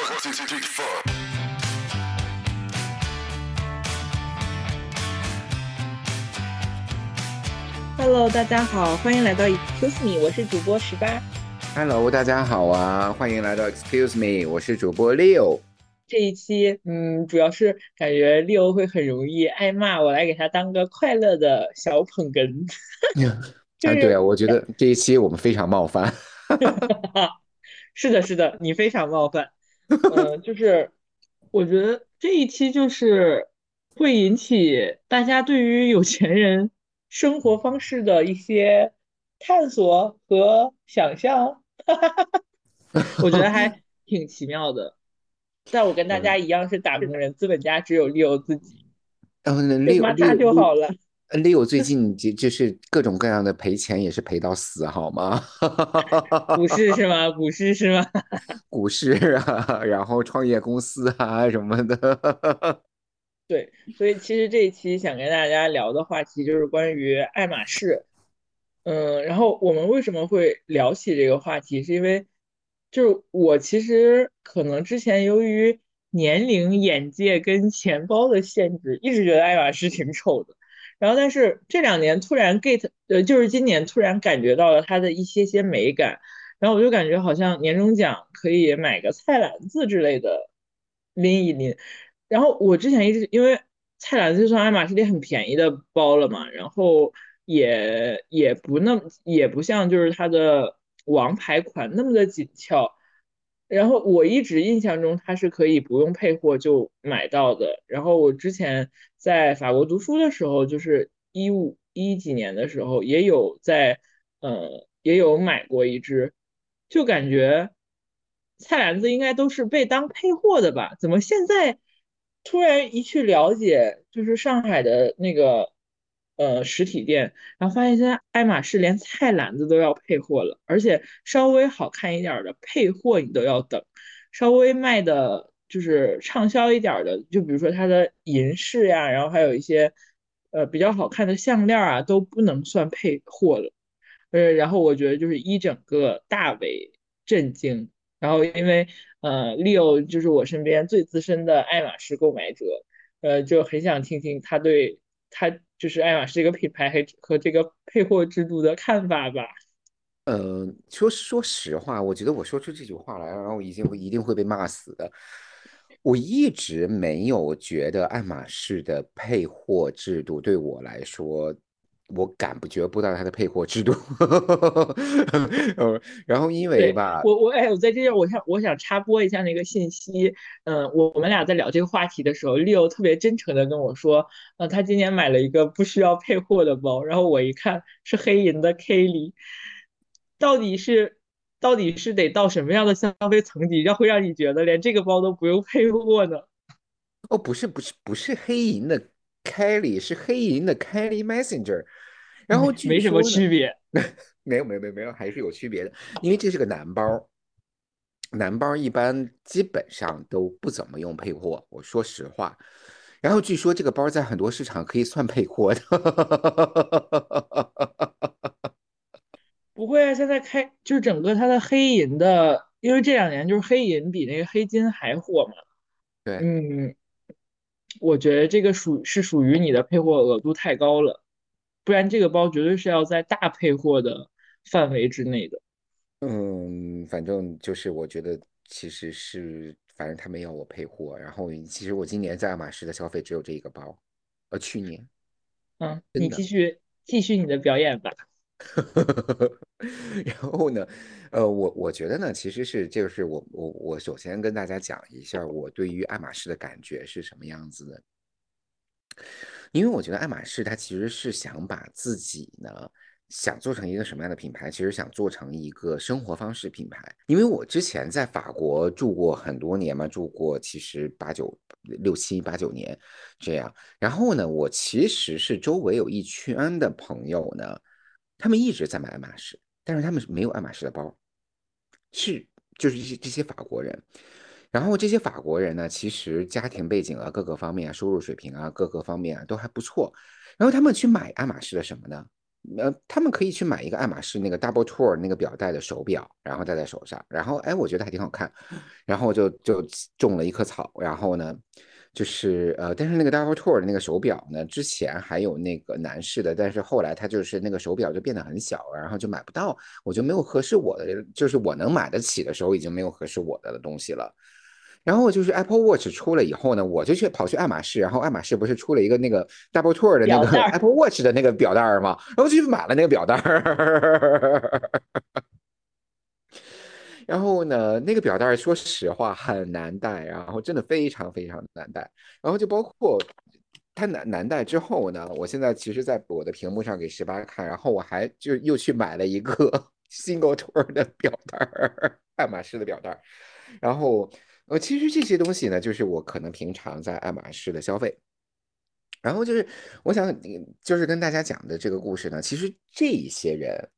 One, two, three, four. Hello，大家好，欢迎来到 Excuse Me，我是主播十八。Hello，大家好啊，欢迎来到 Excuse Me，我是主播 Leo。这一期，嗯，主要是感觉 Leo 会很容易挨骂，我来给他当个快乐的小捧哏。就 啊，是对啊，我觉得这一期我们非常冒犯。是的，是的，你非常冒犯。嗯、就是我觉得这一期就是会引起大家对于有钱人生活方式的一些探索和想象，我觉得还 挺奇妙的。但我跟大家一样是打工人，资本家只有 Leo 自己，然后呢就，Leo 骂他就好了。Leo 最近就就是各种各样的赔钱，也是赔到死，好吗？股市是吗？股市是吗？股市啊，然后创业公司啊什么的。对，所以其实这一期想跟大家聊的话题就是关于爱马仕。嗯，然后我们为什么会聊起这个话题，是因为就是我其实可能之前由于年龄、眼界跟钱包的限制，一直觉得爱马仕挺丑的。然后，但是这两年突然 get，呃，就是今年突然感觉到了它的一些些美感，然后我就感觉好像年终奖可以买个菜篮子之类的拎一拎。然后我之前一直因为菜篮子就算爱马仕里很便宜的包了嘛，然后也也不那么也不像就是它的王牌款那么的紧俏。然后我一直印象中它是可以不用配货就买到的。然后我之前在法国读书的时候，就是一五一几年的时候，也有在呃也有买过一只，就感觉菜篮子应该都是被当配货的吧？怎么现在突然一去了解，就是上海的那个呃实体店，然后发现现在爱马仕连菜篮子都要配货了，而且稍微好看一点的配货你都要等，稍微卖的就是畅销一点的，就比如说它的银饰呀，然后还有一些呃比较好看的项链啊，都不能算配货了。呃，然后我觉得就是一整个大为震惊。然后因为呃，Leo 就是我身边最资深的爱马仕购买者，呃，就很想听听他对他就是爱马仕这个品牌和和这个配货制度的看法吧。嗯，说说实话，我觉得我说出这句话来，然后一定会一定会被骂死的。我一直没有觉得爱马仕的配货制度对我来说，我感不觉不到它的配货制度。呃，然后因为对吧，我我哎，我在这儿，我想我想插播一下那个信息。嗯，我我们俩在聊这个话题的时候，Leo 特别真诚的跟我说，呃，他今年买了一个不需要配货的包，然后我一看是黑银的 Kelly，到底是到底是得到什么样的消费层级，让会让你觉得连这个包都不用配货呢？哦，不是不是不是黑银的 Kelly，是黑银的 Kelly Messenger。然后 没什么区别。没有没有没有没有，还是有区别的，因为这是个男包，男包一般基本上都不怎么用配货，我说实话。然后据说这个包在很多市场可以算配货的，不会啊，现在开就是整个它的黑银的，因为这两年就是黑银比那个黑金还火嘛。对，嗯，我觉得这个属是属于你的配货额度太高了，不然这个包绝对是要在大配货的范围之内的。嗯，反正就是我觉得其实是，反正他们要我配货，然后其实我今年在爱马仕的消费只有这一个包，呃，去年。嗯，你继续继续你的表演吧。然后呢，呃，我我觉得呢，其实是就是我我我首先跟大家讲一下我对于爱马仕的感觉是什么样子的，因为我觉得爱马仕它其实是想把自己呢想做成一个什么样的品牌，其实想做成一个生活方式品牌。因为我之前在法国住过很多年嘛，住过其实八九六七八九年这样。然后呢，我其实是周围有一圈的朋友呢，他们一直在买爱马仕，但是他们没有爱马仕的包，是就是这些这些法国人。然后这些法国人呢，其实家庭背景啊，各个方面啊，收入水平啊，各个方面啊都还不错。然后他们去买爱马仕的什么呢？呃，他们可以去买一个爱马仕那个 Double Tour 那个表带的手表，然后戴在手上，然后哎，我觉得还挺好看，然后就就种了一棵草，然后呢，就是呃，但是那个 Double Tour 的那个手表呢，之前还有那个男士的，但是后来它就是那个手表就变得很小，然后就买不到，我就没有合适我的，就是我能买得起的时候，已经没有合适我的东西了。然后就是 Apple Watch 出了以后呢，我就去跑去爱马仕，然后爱马仕不是出了一个那个 Double Tour 的那个 Apple Watch 的那个表带吗？然后就去买了那个表带。然后呢，那个表带说实话很难戴，然后真的非常非常难戴。然后就包括它难难戴之后呢，我现在其实在我的屏幕上给十八看，然后我还就又去买了一个 Single Tour 的表带，爱马仕的表带，然后。呃，其实这些东西呢，就是我可能平常在爱马仕的消费，然后就是我想，就是跟大家讲的这个故事呢，其实这一些人，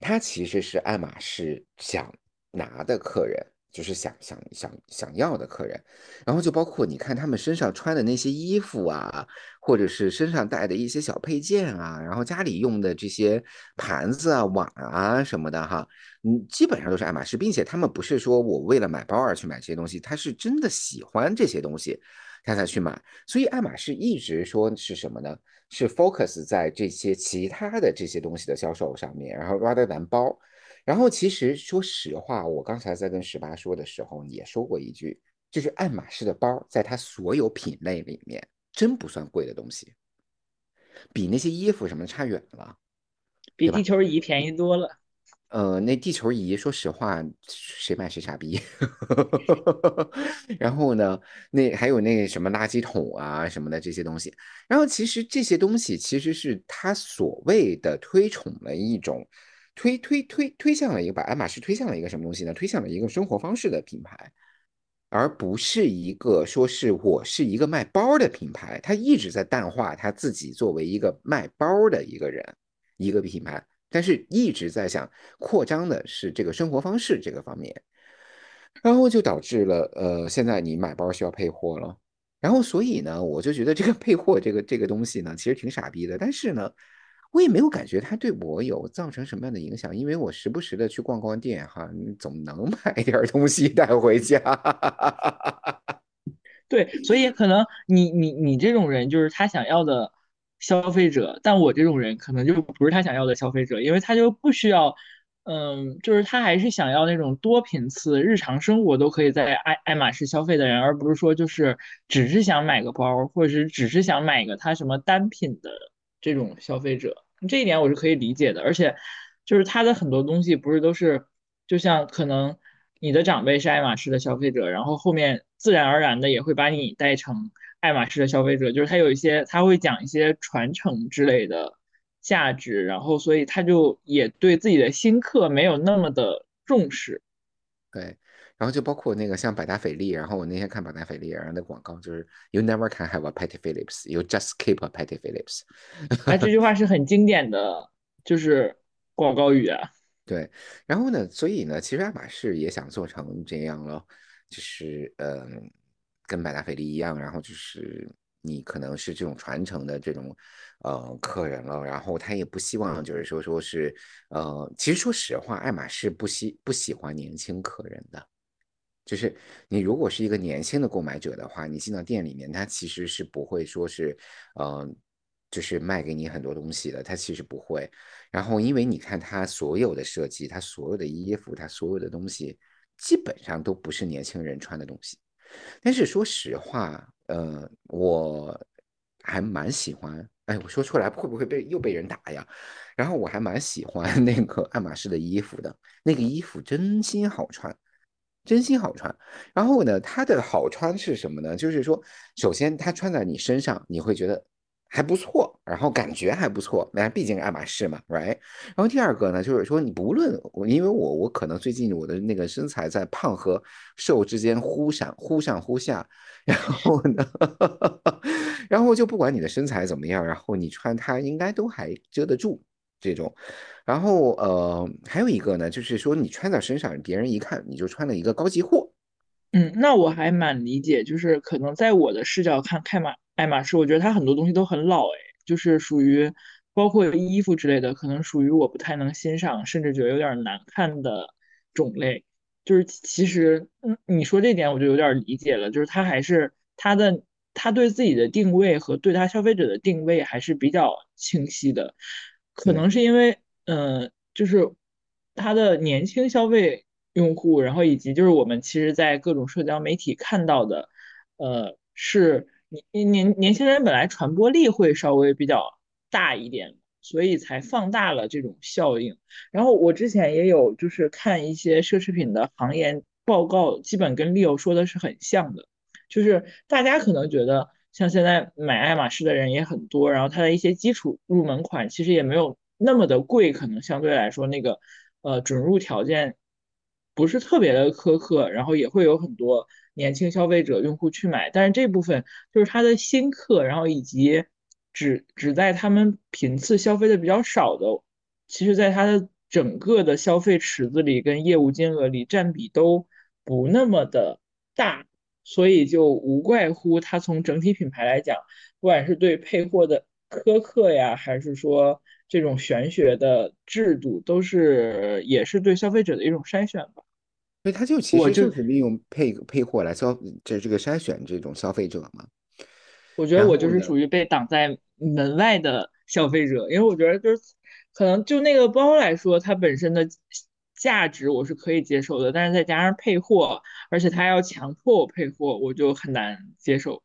他其实是爱马仕想拿的客人。就是想想想想要的客人，然后就包括你看他们身上穿的那些衣服啊，或者是身上带的一些小配件啊，然后家里用的这些盘子啊、碗啊什么的哈，嗯，基本上都是爱马仕，并且他们不是说我为了买包而去买这些东西，他是真的喜欢这些东西，他才去买。所以爱马仕一直说是什么呢？是 focus 在这些其他的这些东西的销售上面，然后 rather than 包。然后其实说实话，我刚才在跟十八说的时候也说过一句，就是爱马仕的包，在它所有品类里面，真不算贵的东西，比那些衣服什么差远了，比地球仪便宜多了。呃，那地球仪，说实话，谁买谁傻逼。然后呢，那还有那什么垃圾桶啊什么的这些东西，然后其实这些东西其实是他所谓的推崇了一种。推推推推向了一个把爱马仕推向了一个什么东西呢？推向了一个生活方式的品牌，而不是一个说是我是一个卖包的品牌。他一直在淡化他自己作为一个卖包的一个人，一个品牌，但是一直在想扩张的是这个生活方式这个方面，然后就导致了呃，现在你买包需要配货了，然后所以呢，我就觉得这个配货这个这个东西呢，其实挺傻逼的，但是呢。我也没有感觉它对我有造成什么样的影响，因为我时不时的去逛逛店，哈，总能买 点东西带回家。对，所以可能你你你这种人就是他想要的消费者，但我这种人可能就不是他想要的消费者，因为他就不需要，嗯，就是他还是想要那种多频次日常生活都可以在爱爱马仕消费的人，而不是说就是只是想买个包，或者是只是想买个他什么单品的这种消费者。这一点我是可以理解的，而且就是他的很多东西不是都是，就像可能你的长辈是爱马仕的消费者，然后后面自然而然的也会把你带成爱马仕的消费者，就是他有一些他会讲一些传承之类的价值，然后所以他就也对自己的新客没有那么的重视，对。然后就包括那个像百达翡丽，然后我那天看百达翡丽然后那广告就是 You never can have a Patty Phillips, you just keep a Patty Phillips。哎，这句话是很经典的，就是广告语啊。对，然后呢，所以呢，其实爱马仕也想做成这样了，就是嗯，跟百达翡丽一样，然后就是你可能是这种传承的这种呃客人了，然后他也不希望就是说说是呃，其实说实话，爱马仕不喜不喜欢年轻客人的。就是你如果是一个年轻的购买者的话，你进到店里面，他其实是不会说是，嗯，就是卖给你很多东西的，他其实不会。然后因为你看他所有的设计，他所有的衣服，他所有的东西，基本上都不是年轻人穿的东西。但是说实话，呃，我还蛮喜欢，哎，我说出来会不会被又被人打呀？然后我还蛮喜欢 那个爱马仕的衣服的，那个衣服真心好穿。真心好穿，然后呢，它的好穿是什么呢？就是说，首先它穿在你身上，你会觉得还不错，然后感觉还不错，那毕竟爱马仕嘛，right？然后第二个呢，就是说你不论我，因为我我可能最近我的那个身材在胖和瘦之间忽闪忽上忽下，然后呢，然后就不管你的身材怎么样，然后你穿它应该都还遮得住这种。然后呃，还有一个呢，就是说你穿在身上，别人一看你就穿了一个高级货。嗯，那我还蛮理解，就是可能在我的视角看，开马爱马仕，我觉得它很多东西都很老，哎，就是属于包括衣服之类的，可能属于我不太能欣赏，甚至觉得有点难看的种类。就是其实，嗯，你说这点我就有点理解了，就是它还是它的它对自己的定位和对它消费者的定位还是比较清晰的，可。能是因为，嗯，就是他的年轻消费用户，然后以及就是我们其实，在各种社交媒体看到的，呃，是年年年轻人本来传播力会稍微比较大一点，所以才放大了这种效应。然后我之前也有就是看一些奢侈品的行业报告，基本跟 Leo 说的是很像的，就是大家可能觉得像现在买爱马仕的人也很多，然后它的一些基础入门款其实也没有那么的贵，可能相对来说那个呃准入条件不是特别的苛刻，然后也会有很多年轻消费者用户去买，但是这部分就是它的新客，然后以及只只在他们频次消费的比较少的。其实在它的整个的消费池子里跟业务金额里占比都不那么的大，所以就无怪乎它从整体品牌来讲，不管是对配货的苛刻呀，还是说这种玄学的制度，都是也是对消费者的一种筛选吧。所以他就其实就是利用配配货来消这这个筛选这种消费者嘛。我觉得我就是属于被挡在门外的消费者，因为我觉得就是可能就那个包来说，它本身的价值我是可以接受的，但是再加上配货，而且他要强迫我配货，我就很难接受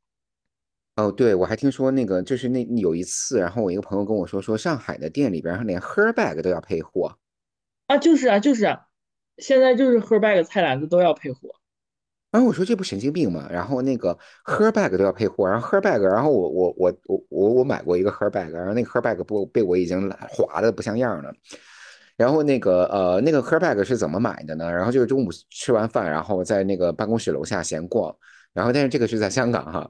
哦，对，我还听说那个就是那有一次，然后我一个朋友跟我说，说上海的店里边连 her bag 都要配货。啊！就是啊，就是啊，现在就是 Herbag 菜篮子都要配货，然后我说这不神经病吗？然后那个 her bag 都要配货，然后 her bag，然后我我我我我我买过一个 her bag，然后那个 her bag 不被我已经划的不像样了。然后那个呃那个 her bag 是怎么买的呢？然后就是中午吃完饭，然后在那个办公室楼下闲逛，然后但是这个是在香港哈。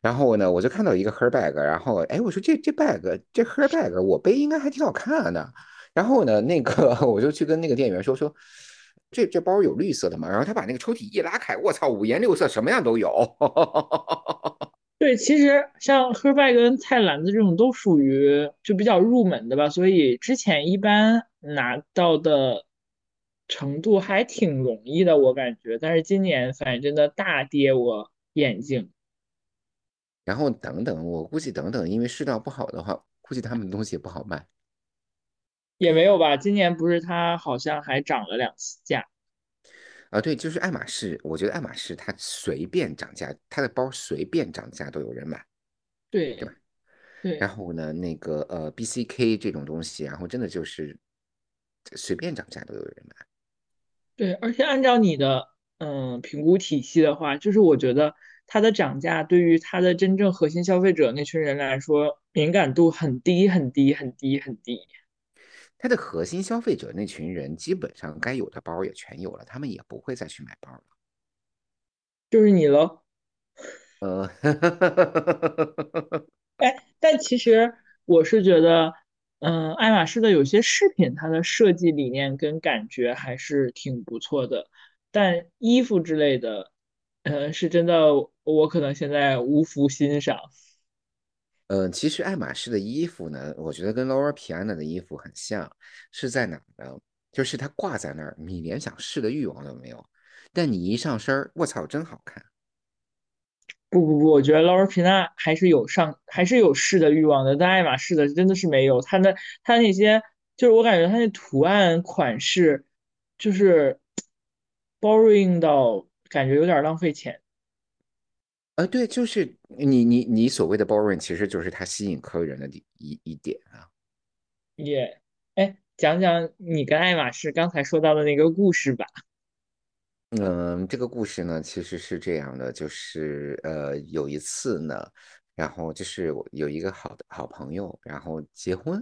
然后呢，我就看到一个 her bag，然后哎，我说这这 bag 这 her bag 我背应该还挺好看的。然后呢，那个 我就去跟那个店员说说，这这包有绿色的吗？然后他把那个抽屉一拉开，我操，五颜六色，什么样都有。对，其实像 Herbag 跟菜篮子这种都属于就比较入门的吧，所以之前一般拿到的程度还挺容易的，我感觉。但是今年反正真的大跌我眼镜，然后等等，我估计等等，因为市道不好的话，估计他们的东西也不好卖也没有吧。今年不是它好像还涨了两次价，啊。对，就是爱马仕，我觉得爱马仕它随便涨价，它的包随便涨价都有人买，对吧？对对然后呢，那个呃 BCK 这种东西，然后真的就是随便涨价都有人买。对，而且按照你的嗯评估体系的话，就是我觉得它的涨价对于它的真正核心消费者那群人来说，敏感度很低很低很低很低。它的核心消费者那群人，基本上该有的包也全有了，他们也不会再去买包了。就是你喽。呃，哎，但其实我是觉得，嗯，爱马仕的有些饰品，它的设计理念跟感觉还是挺不错的，但衣服之类的，呃，是真的，我可能现在无福欣赏。嗯，其实爱马仕的衣服呢，我觉得跟 Loro Piana 的衣服很像，是在哪呢？就是它挂在那儿，你连想试的欲望都没有，但你一上身儿，我操，真好看。不不不，我觉得劳尔皮娜还是有上，还是有试的欲望的，但爱马仕的真的是没有。它的它那些，就是我感觉它那图案款式，就是 boring 到感觉有点浪费钱。呃，对，就是你你你所谓的 boring，其实就是它吸引客人的一一一点啊。也，哎，讲讲你跟爱马仕刚才说到的那个故事吧。嗯，这个故事呢，其实是这样的，就是呃，有一次呢，然后就是我有一个好的好朋友，然后结婚，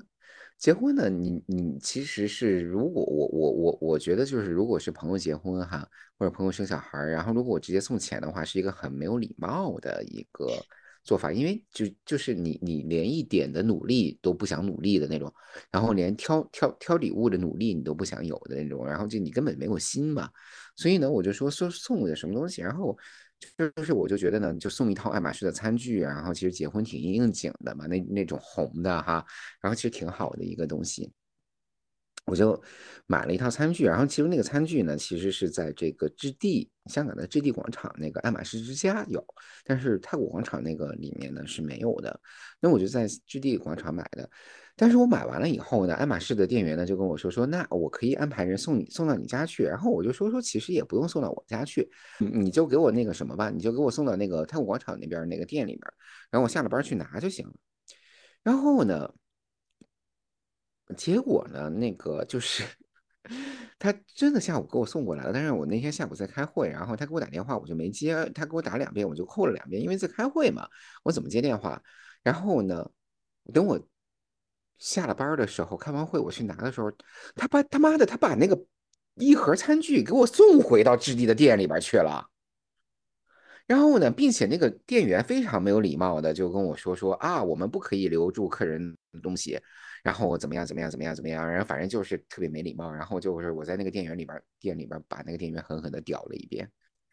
结婚呢，你你其实是如果我我我我觉得就是如果是朋友结婚哈，或者朋友生小孩，然后如果我直接送钱的话，是一个很没有礼貌的一个做法，因为就就是你你连一点的努力都不想努力的那种，然后连挑挑挑礼物的努力你都不想有的那种，然后就你根本没有心嘛。所以呢，我就说说送个什么东西，然后就是我就觉得呢，就送一套爱马仕的餐具，然后其实结婚挺应景的嘛，那那种红的哈，然后其实挺好的一个东西。我就买了一套餐具，然后其实那个餐具呢，其实是在这个置地香港的置地广场那个爱马仕之家有，但是太古广场那个里面呢是没有的。那我就在置地广场买的，但是我买完了以后呢，爱马仕的店员呢就跟我说说，那我可以安排人送你送到你家去。然后我就说说，其实也不用送到我家去，你就给我那个什么吧，你就给我送到那个泰国广场那边那个店里边，然后我下了班去拿就行了。然后呢？结果呢？那个就是 他真的下午给我送过来了，但是我那天下午在开会，然后他给我打电话，我就没接。他给我打两遍，我就扣了两遍，因为在开会嘛，我怎么接电话？然后呢，等我下了班的时候，开完会我去拿的时候，他把他妈的他把那个一盒餐具给我送回到置地的店里边去了。然后呢，并且那个店员非常没有礼貌的就跟我说说啊，我们不可以留住客人的东西。然后我怎么样怎么样怎么样怎么样，然后反正就是特别没礼貌。然后就是我在那个店员里边店里边把那个店员狠狠的屌了一遍，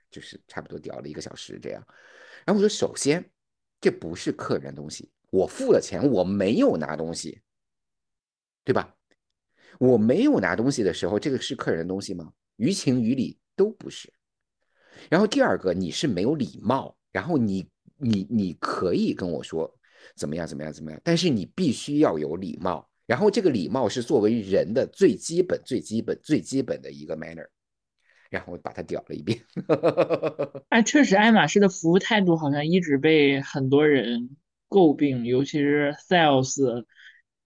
就是差不多屌了一个小时这样。然后我说，首先这不是客人东西，我付了钱，我没有拿东西，对吧？我没有拿东西的时候，这个是客人的东西吗？于情于理都不是。然后第二个，你是没有礼貌，然后你你你可以跟我说。怎么样？怎么样？怎么样？但是你必须要有礼貌，然后这个礼貌是作为人的最基本、最基本、最基本的一个 manner。然后把它屌了一遍。哎，确实，爱马仕的服务态度好像一直被很多人诟病，尤其是 sales，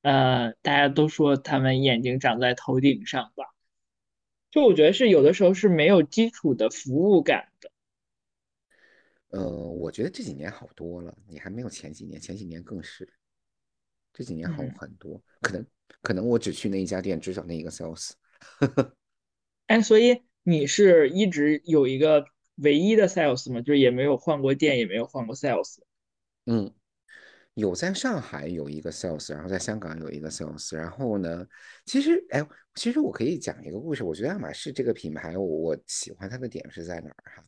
呃，大家都说他们眼睛长在头顶上吧。就我觉得是有的时候是没有基础的服务感的。呃，我觉得这几年好多了，你还没有前几年，前几年更是，这几年好很多。可能可能我只去那一家店，只找那一个 sales。哎，所以你是一直有一个唯一的 sales 吗？就是也没有换过店，也没有换过 sales。嗯，有在上海有一个 sales，然后在香港有一个 sales。然后呢，其实哎，其实我可以讲一个故事。我觉得爱马仕这个品牌，我喜欢它的点是在哪儿哈？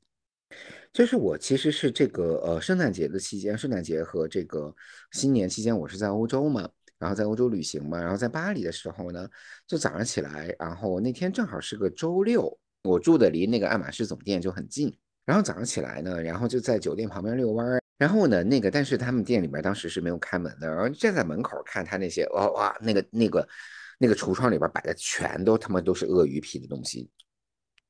就是我其实是这个呃圣诞节的期间，圣诞节和这个新年期间，我是在欧洲嘛，然后在欧洲旅行嘛，然后在巴黎的时候呢，就早上起来，然后那天正好是个周六，我住的离那个爱马仕总店就很近，然后早上起来呢，然后就在酒店旁边遛弯儿，然后呢那个但是他们店里面当时是没有开门的，然后站在门口看他那些哇哇那个那个那个橱窗里边摆的全都他妈都是鳄鱼皮的东西。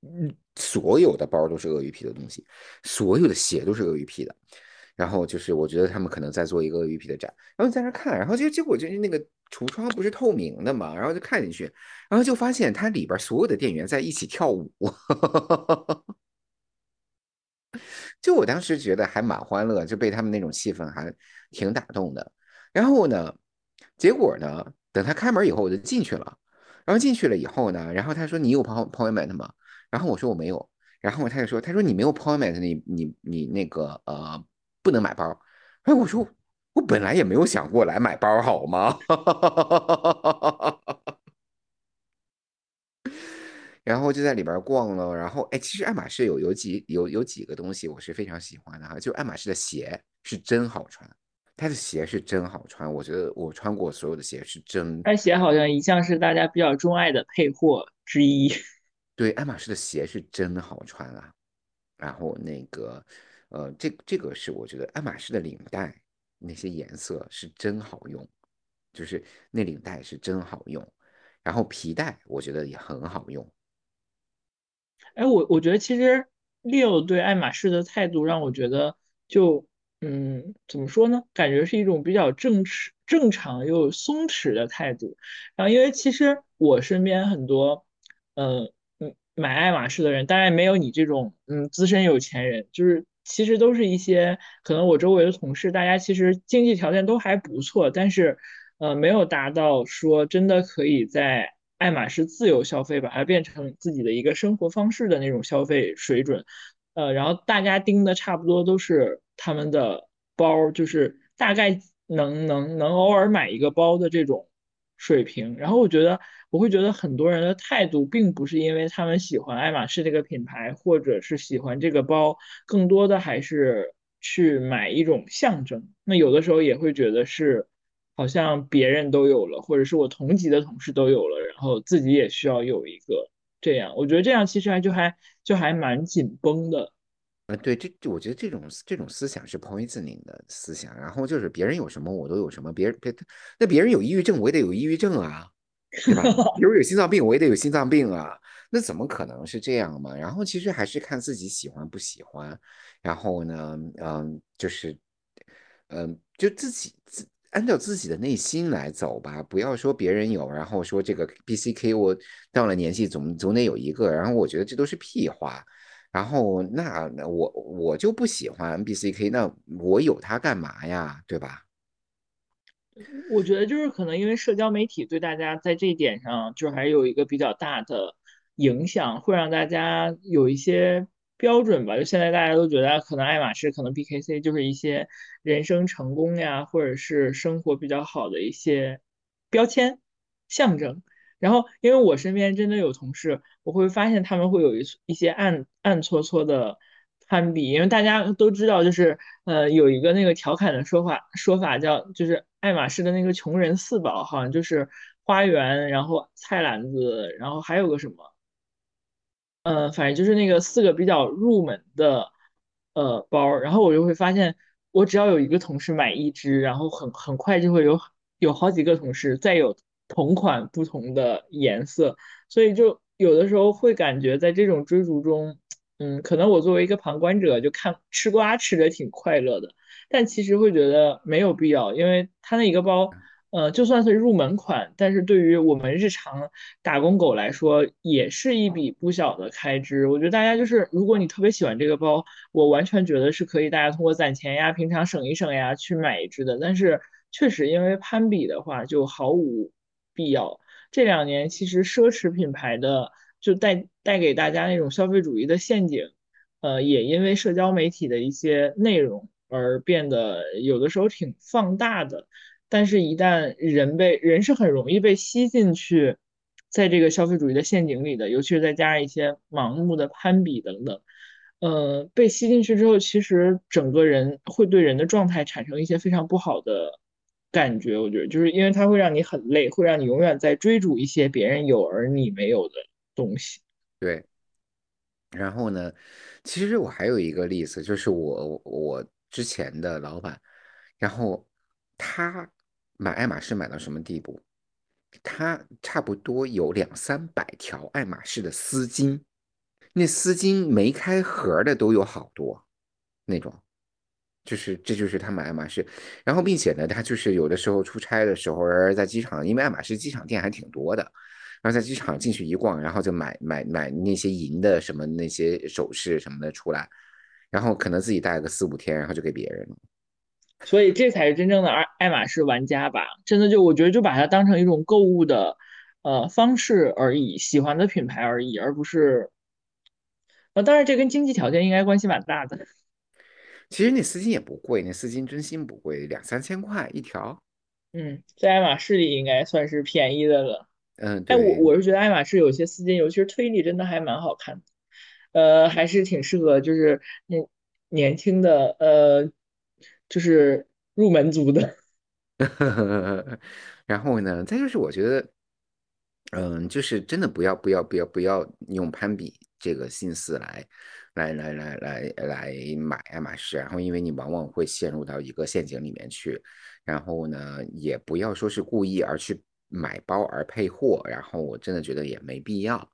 嗯，所有的包都是鳄鱼皮的东西，所有的鞋都是鳄鱼皮的。然后就是，我觉得他们可能在做一个鳄鱼皮的展，然后在那看，然后就结果就是那个橱窗不是透明的嘛，然后就看进去，然后就发现它里边所有的店员在一起跳舞，就我当时觉得还蛮欢乐，就被他们那种气氛还挺打动的。然后呢，结果呢，等他开门以后，我就进去了。然后进去了以后呢，然后他说：“你有 appointment 吗？”然后我说我没有，然后他就说，他说你没有 appointment，你你你那个呃不能买包。哎，我说我本来也没有想过来买包，好吗？然后就在里边逛了，然后哎，其实爱马仕有有几有有几个东西我是非常喜欢的哈，就爱马仕的鞋是真好穿，它的鞋是真好穿，我觉得我穿过所有的鞋是真。它鞋好像一向是大家比较钟爱的配货之一。对，爱马仕的鞋是真好穿啊，然后那个，呃，这这个是我觉得爱马仕的领带那些颜色是真好用，就是那领带是真好用，然后皮带我觉得也很好用。哎，我我觉得其实 Leo 对爱马仕的态度让我觉得就，嗯，怎么说呢？感觉是一种比较正式、正常又松弛的态度。然后因为其实我身边很多，嗯。买爱马仕的人当然没有你这种嗯资深有钱人，就是其实都是一些可能我周围的同事，大家其实经济条件都还不错，但是呃没有达到说真的可以在爱马仕自由消费，把它变成自己的一个生活方式的那种消费水准，呃，然后大家盯的差不多都是他们的包，就是大概能能能偶尔买一个包的这种。水平。然后我觉得我会觉得很多人的态度并不是因为他们喜欢爱马仕这个品牌，或者是喜欢这个包，更多的还是去买一种象征。那有的时候也会觉得是好像别人都有了，或者是我同级的同事都有了，然后自己也需要有一个这样。我觉得这样其实还就还就还蛮紧绷的。呃，对，这这我觉得这种这种思想是 poisoning 的思想，然后就是别人有什么我都有什么，别人别那别人有抑郁症我也得有抑郁症啊，对吧？比如有心脏病我也得有心脏病啊，那怎么可能是这样嘛？然后其实还是看自己喜欢不喜欢，然后呢，嗯，就是，嗯，就自己自按照自己的内心来走吧，不要说别人有，然后说这个 BCK 我到了年纪总总得有一个，然后我觉得这都是屁话。然后那那我我就不喜欢 BCK，那我有它干嘛呀？对吧？我觉得就是可能因为社交媒体对大家在这一点上就还有一个比较大的影响，会让大家有一些标准吧。就现在大家都觉得可能爱马仕、可能 BKC 就是一些人生成功呀，或者是生活比较好的一些标签象征。然后，因为我身边真的有同事，我会发现他们会有一一些暗暗搓搓的攀比，因为大家都知道，就是呃有一个那个调侃的说法，说法叫就是爱马仕的那个穷人四宝，好像就是花园，然后菜篮子，然后还有个什么，嗯，反正就是那个四个比较入门的呃包，然后我就会发现，我只要有一个同事买一只，然后很很快就会有有好几个同事再有。同款不同的颜色，所以就有的时候会感觉在这种追逐中，嗯，可能我作为一个旁观者就看吃瓜吃的挺快乐的，但其实会觉得没有必要，因为它那一个包，呃，就算是入门款，但是对于我们日常打工狗来说，也是一笔不小的开支。我觉得大家就是，如果你特别喜欢这个包，我完全觉得是可以大家通过攒钱呀、平常省一省呀去买一只的。但是确实因为攀比的话，就毫无。必要。这两年其实奢侈品牌的就带带给大家那种消费主义的陷阱，呃，也因为社交媒体的一些内容而变得有的时候挺放大的。但是，一旦人被人是很容易被吸进去，在这个消费主义的陷阱里的，尤其是再加上一些盲目的攀比等等，呃，被吸进去之后，其实整个人会对人的状态产生一些非常不好的。感觉我觉得就是因为它会让你很累，会让你永远在追逐一些别人有而你没有的东西。对。然后呢，其实我还有一个例子，就是我我之前的老板，然后他买爱马仕买到什么地步？他差不多有两三百条爱马仕的丝巾，那丝巾没开盒的都有好多那种。就是这就是他买爱马仕，然后并且呢，他就是有的时候出差的时候，在机场，因为爱马仕机场店还挺多的，然后在机场进去一逛，然后就买买买那些银的什么那些首饰什么的出来，然后可能自己戴个四五天，然后就给别人了。所以这才是真正的爱爱马仕玩家吧？真的就我觉得就把它当成一种购物的呃方式而已，喜欢的品牌而已，而不是呃，当然这跟经济条件应该关系蛮大的。其实那丝巾也不贵，那丝巾真心不贵，两三千块一条。嗯，在爱马仕里应该算是便宜的了。嗯，哎，我我是觉得爱马仕有些丝巾，尤其是推力，真的还蛮好看的。呃，还是挺适合就是那年轻的呃，就是入门族的。然后呢，再就是我觉得，嗯，就是真的不要不要不要不要用攀比这个心思来。来来来来来买爱马仕，然后因为你往往会陷入到一个陷阱里面去，然后呢，也不要说是故意而去买包而配货，然后我真的觉得也没必要，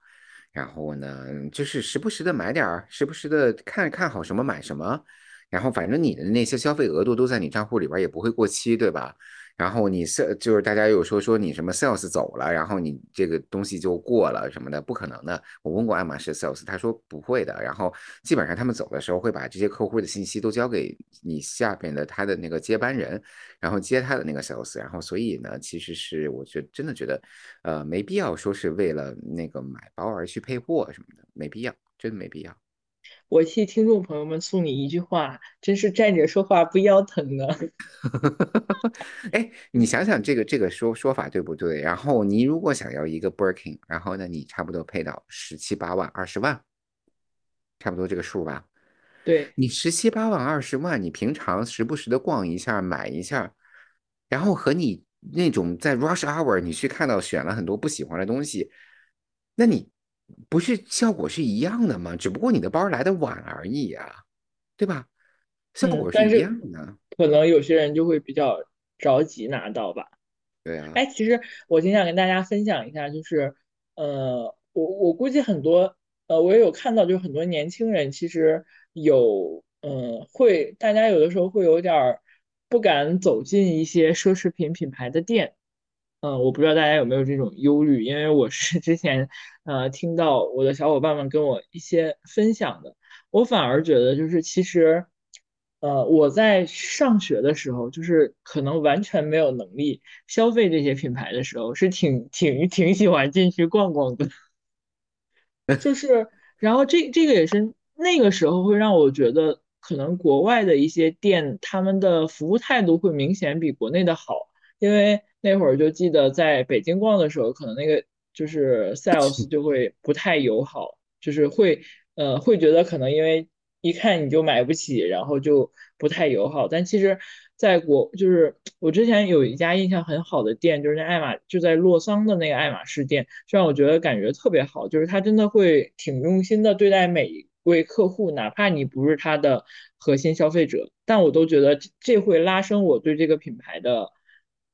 然后呢，就是时不时的买点儿，时不时的看看好什么买什么，然后反正你的那些消费额度都在你账户里边，也不会过期，对吧？然后你 sales 就是大家有说说你什么 sales 走了，然后你这个东西就过了什么的，不可能的。我问过爱马仕 sales，他说不会的。然后基本上他们走的时候会把这些客户的信息都交给你下边的他的那个接班人，然后接他的那个 sales。然后所以呢，其实是我觉得真的觉得，呃，没必要说是为了那个买包而去配货什么的，没必要，真的没必要。我替听众朋友们送你一句话，真是站着说话不腰疼啊！哎，你想想这个这个说说法对不对？然后你如果想要一个 Birkin，然后呢，你差不多配到十七八万、二十万，差不多这个数吧。对你十七八万、二十万，你平常时不时的逛一下、买一下，然后和你那种在 rush hour 你去看到选了很多不喜欢的东西，那你不是效果是一样的吗？只不过你的包来的晚而已啊，对吧？效嗯，果是一样的。可能有些人就会比较着急拿到吧。对啊，哎，其实我挺想跟大家分享一下，就是呃，我我估计很多呃，我也有看到，就是很多年轻人其实有呃，会大家有的时候会有点儿不敢走进一些奢侈品品牌的店。嗯，我不知道大家有没有这种忧虑，因为我是之前呃听到我的小伙伴们跟我一些分享的，我反而觉得就是其实，呃，我在上学的时候，就是可能完全没有能力消费这些品牌的时候，是挺挺挺喜欢进去逛逛的。就是，然后这这个也是那个时候会让我觉得，可能国外的一些店，他们的服务态度会明显比国内的好，因为那会儿就记得在北京逛的时候，可能那个就是 sales 就会不太友好，就是会呃会觉得可能因为一看你就买不起，然后就不太友好，但其实。在国就是我之前有一家印象很好的店，就是那爱马就在洛桑的那个爱马仕店，就让我觉得感觉特别好，就是他真的会挺用心的对待每一位客户，哪怕你不是他的核心消费者，但我都觉得这会拉升我对这个品牌的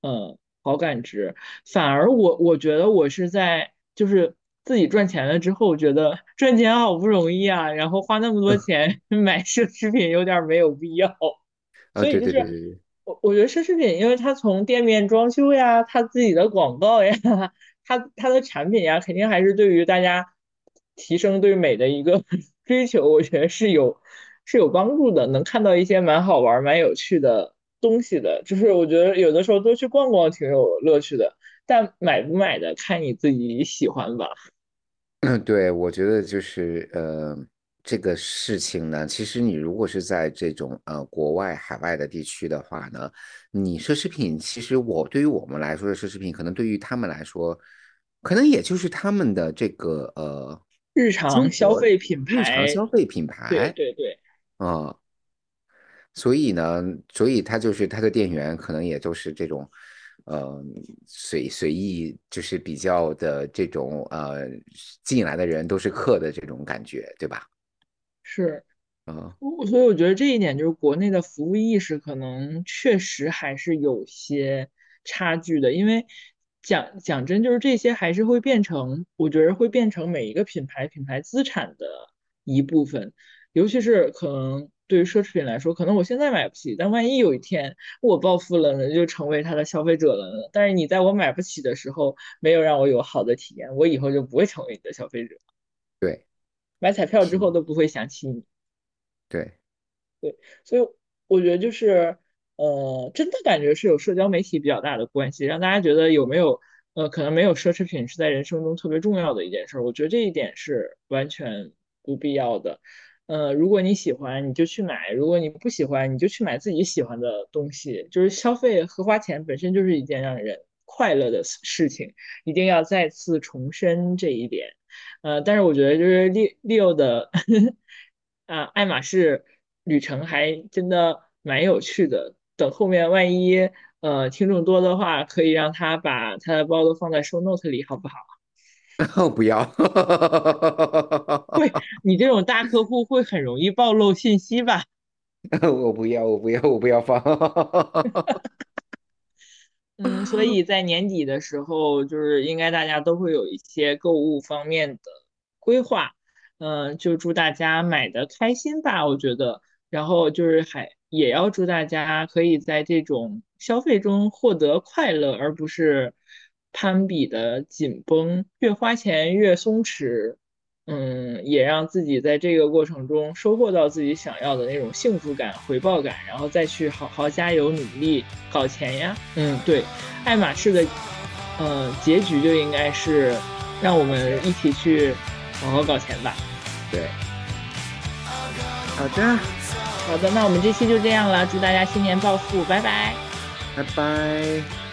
嗯好感值。反而我我觉得我是在就是自己赚钱了之后，觉得赚钱好不容易啊，然后花那么多钱 买奢侈品有点没有必要。所以就是对对对对，我我觉得奢侈品，因为它从店面装修呀，它自己的广告呀，它它的产品呀，肯定还是对于大家提升对美的一个 追求，我觉得是有是有帮助的，能看到一些蛮好玩、蛮有趣的东西的。就是我觉得有的时候多去逛逛挺有乐趣的，但买不买的看你自己喜欢吧。嗯，对，我觉得就是呃，这个事情呢，其实你如果是在这种呃国外海外的地区的话呢，你奢侈品，其实我对于我们来说的奢侈品，可能对于他们来说，可能也就是他们的这个呃日常消费品牌日常，消费品对牌对对。啊，所以呢，所以他就是他的店员可能也就是这种，呃，随随意就是比较的这种呃进来的人都是客的这种感觉，对吧？是，啊，我所以我觉得这一点就是国内的服务意识可能确实还是有些差距的，因为讲讲真，就是这些还是会变成，我觉得会变成每一个品牌品牌资产的一部分，尤其是可能对于奢侈品来说，可能我现在买不起，但万一有一天我暴富了呢，就成为他的消费者了呢？但是你在我买不起的时候没有让我有好的体验，我以后就不会成为你的消费者，对，买彩票之，后都不会想起你。对，对，所以我觉得就是，呃，真的感觉是有社交媒体比较大的关系，让大家觉得有没有，呃，可能没有奢侈品是在人生中特别重要的一件事儿。我觉得这一点是完全不必要的。呃，如果你喜欢，你就去买；如果你不喜欢，你就去买自己喜欢的东西。就是消费和花钱本身就是一件让人快乐的事情，一定要再次重申这一点。呃，但是我觉得就是利 Leo 的啊，爱马仕旅程还真的蛮有趣的。等后面万一呃听众多的话，可以让他把他的包都放在 show note 里，好不好？哦，不要，会，你这种大客户会很容易暴露信息吧？我不要，我不要，我不要放。嗯，所以在年底的时候，就是应该大家都会有一些购物方面的规划，嗯，就祝大家买的开心吧，我觉得。然后就是还也要祝大家可以在这种消费中获得快乐，而不是攀比的紧绷，越花钱越松弛。嗯，也让自己在这个过程中收获到自己想要的那种幸福感、回报感，然后再去好好加油努力搞钱呀。嗯，对，爱马仕的，呃，结局就应该是让我们一起去好好搞钱吧。对，好的，好的，那我们这期就这样了，祝大家新年暴富，拜拜。拜拜。